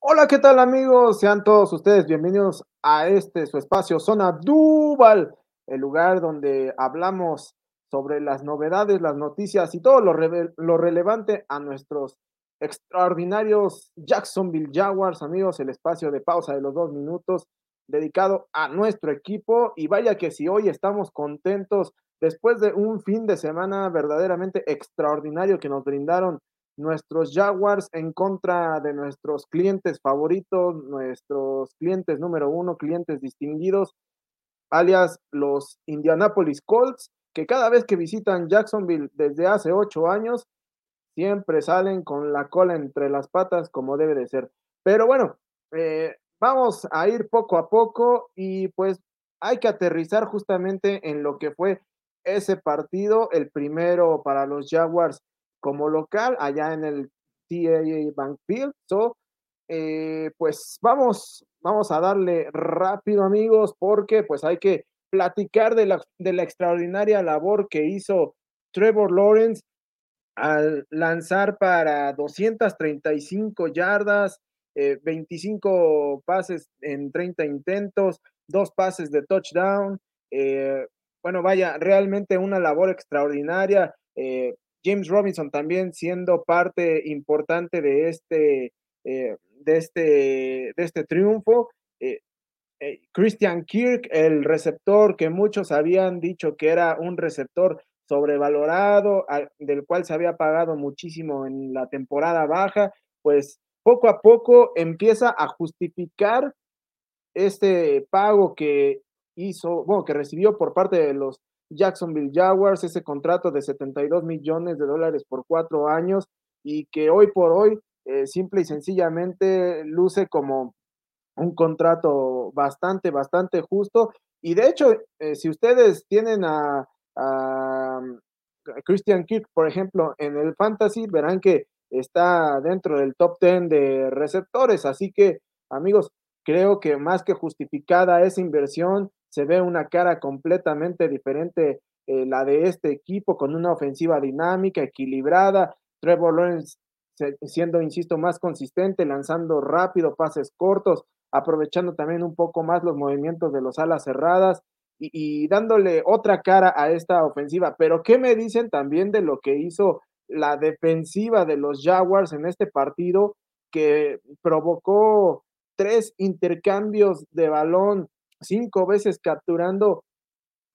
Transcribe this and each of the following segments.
Hola, ¿qué tal amigos? Sean todos ustedes bienvenidos a este su espacio Zona Duval, el lugar donde hablamos sobre las novedades, las noticias y todo lo, lo relevante a nuestros extraordinarios Jacksonville Jaguars, amigos, el espacio de pausa de los dos minutos dedicado a nuestro equipo y vaya que si hoy estamos contentos después de un fin de semana verdaderamente extraordinario que nos brindaron nuestros Jaguars en contra de nuestros clientes favoritos, nuestros clientes número uno, clientes distinguidos, alias los Indianapolis Colts, que cada vez que visitan Jacksonville desde hace ocho años, siempre salen con la cola entre las patas como debe de ser. Pero bueno, eh, vamos a ir poco a poco y pues hay que aterrizar justamente en lo que fue ese partido, el primero para los Jaguars como local allá en el TAA Bankfield. So, eh, pues vamos, vamos a darle rápido amigos porque pues hay que platicar de la, de la extraordinaria labor que hizo Trevor Lawrence al lanzar para 235 yardas, 25 eh, pases en 30 intentos, dos pases de touchdown. Eh, bueno, vaya, realmente una labor extraordinaria. James Robinson también siendo parte importante de este, eh, de este, de este triunfo. Eh, eh, Christian Kirk, el receptor que muchos habían dicho que era un receptor sobrevalorado, del cual se había pagado muchísimo en la temporada baja, pues poco a poco empieza a justificar este pago que hizo, bueno, que recibió por parte de los Jacksonville Jaguars, ese contrato de 72 millones de dólares por cuatro años y que hoy por hoy eh, simple y sencillamente luce como un contrato bastante, bastante justo. Y de hecho, eh, si ustedes tienen a, Christian Kirk, por ejemplo, en el fantasy, verán que está dentro del top 10 de receptores. Así que, amigos, creo que más que justificada esa inversión, se ve una cara completamente diferente eh, la de este equipo con una ofensiva dinámica, equilibrada, Trevor Lawrence siendo, insisto, más consistente, lanzando rápido, pases cortos, aprovechando también un poco más los movimientos de los alas cerradas y, y dándole otra cara a esta ofensiva. Pero, ¿qué me dicen también de lo que hizo la defensiva de los Jaguars en este partido que provocó tres intercambios de balón cinco veces capturando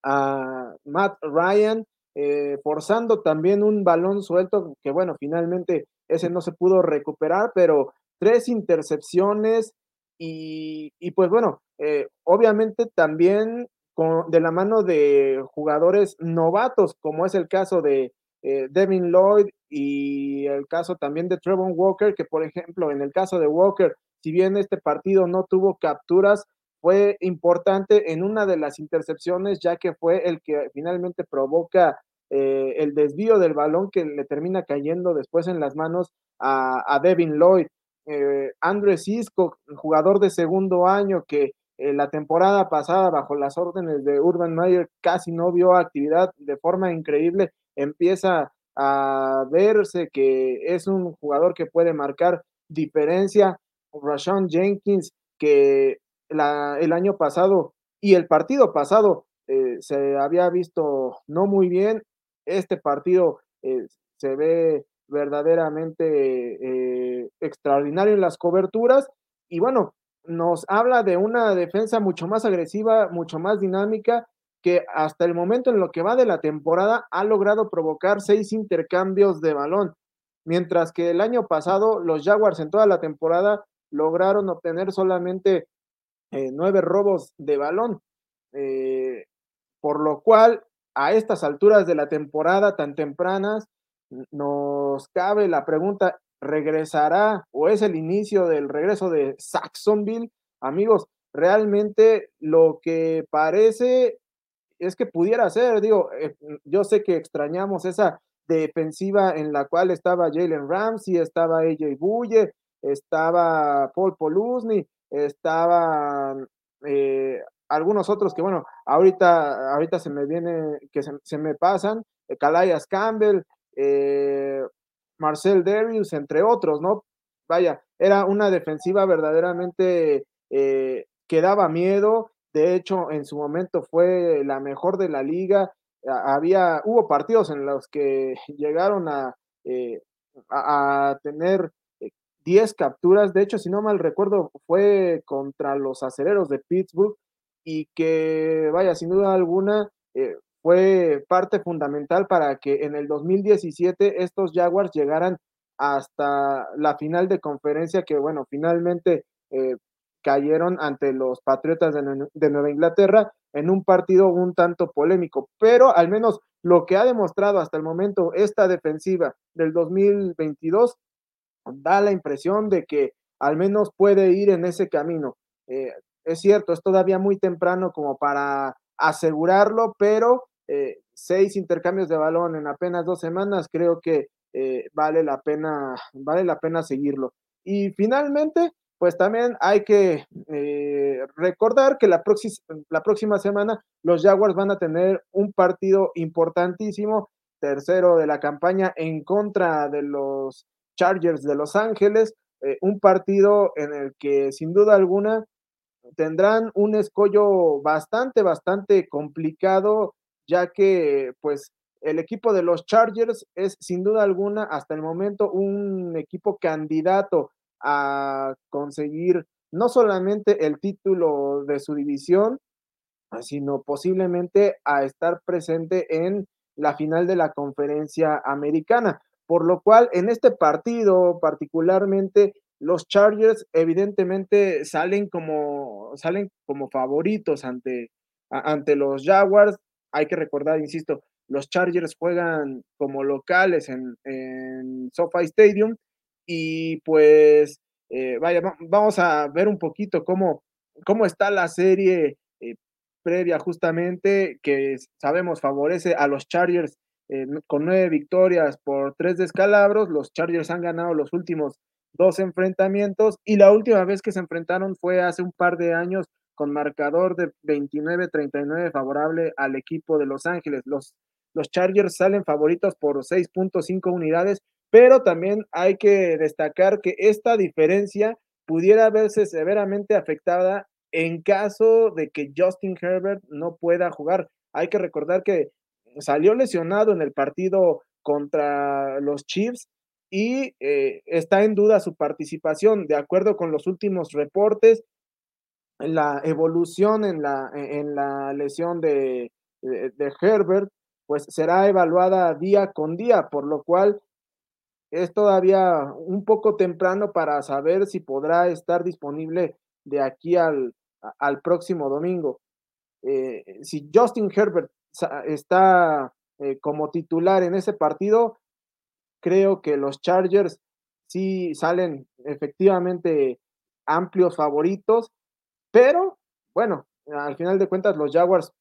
a Matt Ryan, eh, forzando también un balón suelto, que bueno, finalmente ese no se pudo recuperar, pero tres intercepciones y, pues bueno, eh, obviamente también con, de la mano de jugadores novatos, como es el caso de eh, Devin Lloyd y el caso también de Trevor Walker, que por ejemplo, en el caso de Walker, si bien este partido no tuvo capturas, fue importante en una de las intercepciones, ya que fue el que finalmente provoca eh, el desvío del balón que le termina cayendo después en las manos a, Devin Lloyd. Eh, Andrew Cisco, jugador de segundo año que eh, la temporada pasada bajo las órdenes de Urban Meyer casi no vio actividad de forma increíble, empieza a verse que es un jugador que puede marcar diferencia. Rashawn Jenkins, que el año pasado y el partido pasado eh, se había visto no muy bien. Este partido eh, se ve verdaderamente eh, extraordinario en las coberturas y bueno, nos habla de una defensa mucho más agresiva, mucho más dinámica, que hasta el momento en lo que va de la temporada ha logrado provocar seis intercambios de balón, mientras que el año pasado los Jaguars en toda la temporada lograron obtener solamente eh, nueve robos de balón, eh, por lo cual a estas alturas de la temporada tan tempranas nos cabe la pregunta, ¿regresará o es el inicio del regreso de Saxonville? Amigos, realmente lo que parece es que pudiera ser, digo, eh, yo sé que extrañamos esa defensiva en la cual estaba Jalen Ramsey, estaba AJ Bulle, estaba Paul Polusny, estaban eh, algunos otros que, bueno, ahorita, ahorita se me viene, que se, me pasan, Calayas eh, Campbell, eh, Marcel Darius, entre otros, ¿no? vaya, era una defensiva verdaderamente que daba miedo. De hecho, en su momento fue la mejor de la liga. Había, hubo partidos en los que llegaron a, a, tener 10 eh, capturas. De hecho, si no mal recuerdo, fue contra los acereros de Pittsburgh y que, vaya, sin duda alguna, eh, fue parte fundamental para que en el 2017 estos Jaguars llegaran hasta la final de conferencia que, bueno, finalmente eh, cayeron ante los Patriotas de, de, Nueva Inglaterra en un partido un tanto polémico, pero al menos lo que ha demostrado hasta el momento esta defensiva del 2022 da la impresión de que al menos puede ir en ese camino. Eh, es cierto, es todavía muy temprano como para asegurarlo, pero eh, seis intercambios de balón en apenas dos semanas, creo que eh, vale la pena, vale la pena seguirlo. Y finalmente, pues también hay que recordar que la, la próxima semana los Jaguars van a tener un partido importantísimo, tercero de la campaña en contra de los Chargers de Los Ángeles, un partido en el que sin duda alguna tendrán un escollo bastante, bastante complicado ya que pues el equipo de los Chargers es sin duda alguna hasta el momento un equipo candidato a conseguir no solamente el título de su división, sino posiblemente a estar presente en la final de la conferencia americana. Por lo cual, en este partido particularmente, los Chargers evidentemente salen como, salen como favoritos ante, ante los Jaguars. Hay que recordar, insisto, los Chargers juegan como locales en, en SoFi Stadium y pues eh, vaya, vamos a ver un poquito cómo, cómo está la serie eh, previa justamente que sabemos favorece a los Chargers eh, con nueve victorias por tres descalabros. Los Chargers han ganado los últimos dos enfrentamientos y la última vez que se enfrentaron fue hace un par de años con marcador de 29-39 favorable al equipo de Los Ángeles. Los, los Chargers salen favoritos por 6.5 unidades, pero también hay que destacar que esta diferencia pudiera verse severamente afectada en caso de que Justin Herbert no pueda jugar. Hay que recordar que salió lesionado en el partido contra los Chiefs y eh, está en duda su participación. De acuerdo con los últimos reportes, la evolución en la, en la lesión de, de, Herbert, pues será evaluada día con día, por lo cual es todavía un poco temprano para saber si podrá estar disponible de aquí al, al próximo domingo. Eh, si Justin Herbert está eh, como titular en ese partido, creo que los Chargers sí salen efectivamente amplios favoritos pero, bueno, al final de cuentas, los Jaguars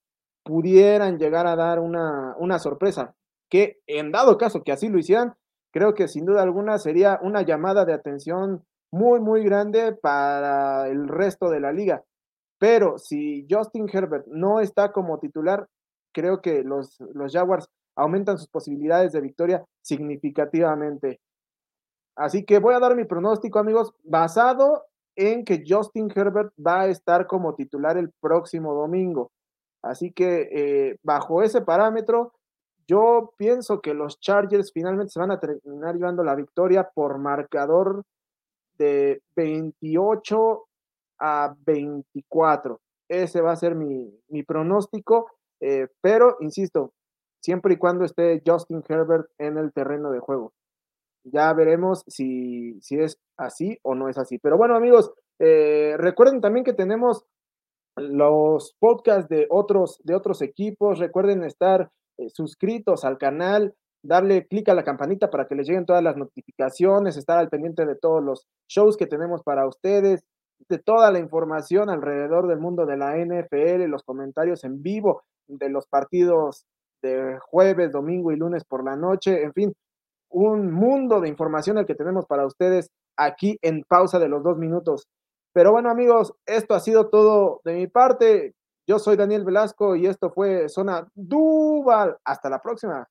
pudieran llegar a dar una, una sorpresa, que en dado caso que así lo hicieran, creo que sin duda alguna sería una llamada de atención muy, muy grande para el resto de la liga. Pero si Justin Herbert no está como titular, creo que los, los Jaguars aumentan sus posibilidades de victoria significativamente. Así que voy a dar mi pronóstico, amigos, basado en que Justin Herbert va a estar como titular el próximo domingo. Así que eh, bajo ese parámetro, yo pienso que los Chargers finalmente se van a terminar llevando la victoria por marcador de 28 a 24. Ese va a ser mi, pronóstico, eh, pero insisto, siempre y cuando esté Justin Herbert en el terreno de juego. Ya veremos si, si es así o no es así. Pero bueno, amigos, eh, recuerden también que tenemos los podcasts de otros, de otros equipos. Recuerden estar eh, suscritos al canal, darle clic a la campanita para que les lleguen todas las notificaciones, estar al pendiente de todos los shows que tenemos para ustedes, de toda la información alrededor del mundo de la NFL, los comentarios en vivo de los partidos de jueves, domingo y lunes por la noche, en fin, un mundo de información el que tenemos para ustedes aquí en pausa de los dos minutos. Pero bueno amigos, esto ha sido todo de mi parte. Yo soy Daniel Velasco y esto fue Zona Duval. Hasta la próxima.